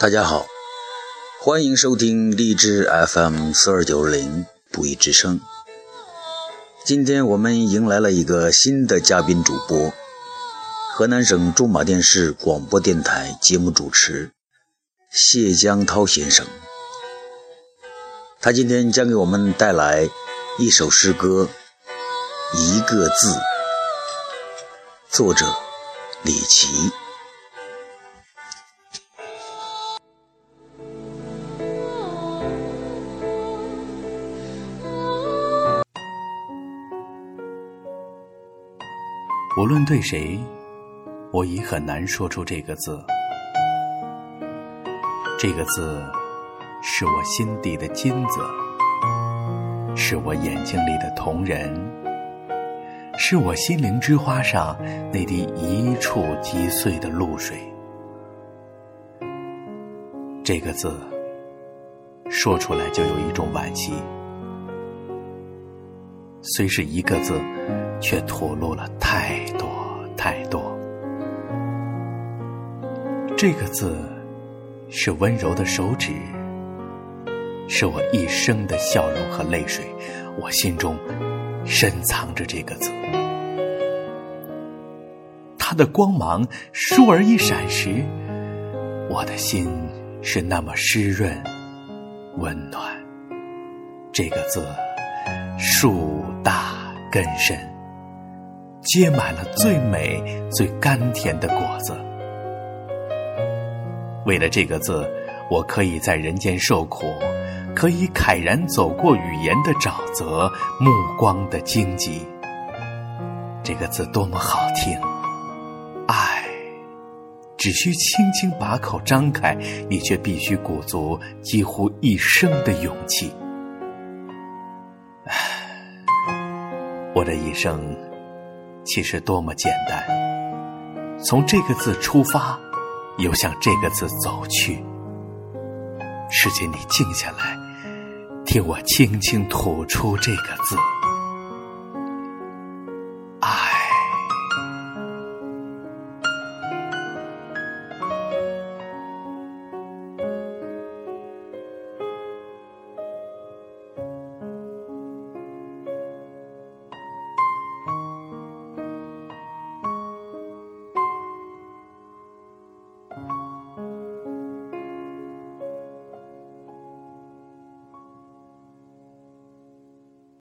大家好，欢迎收听荔枝 FM 四二九零不义之声。今天我们迎来了一个新的嘉宾主播，河南省驻马店市广播电台节目主持谢江涛先生。他今天将给我们带来一首诗歌，一个字，作者李琦。无论对谁，我已很难说出这个字。这个字是我心底的金子，是我眼睛里的瞳仁，是我心灵之花上那滴一触即碎的露水。这个字说出来就有一种惋惜，虽是一个字。却吐露了太多太多。这个字是温柔的手指，是我一生的笑容和泪水。我心中深藏着这个字，它的光芒倏而一闪时，我的心是那么湿润温暖。这个字树大根深。结满了最美、最甘甜的果子。为了这个字，我可以在人间受苦，可以慨然走过语言的沼泽、目光的荆棘。这个字多么好听！爱，只需轻轻把口张开，你却必须鼓足几乎一生的勇气。唉，我的一生。其实多么简单，从这个字出发，又向这个字走去。世界，你静下来，听我轻轻吐出这个字。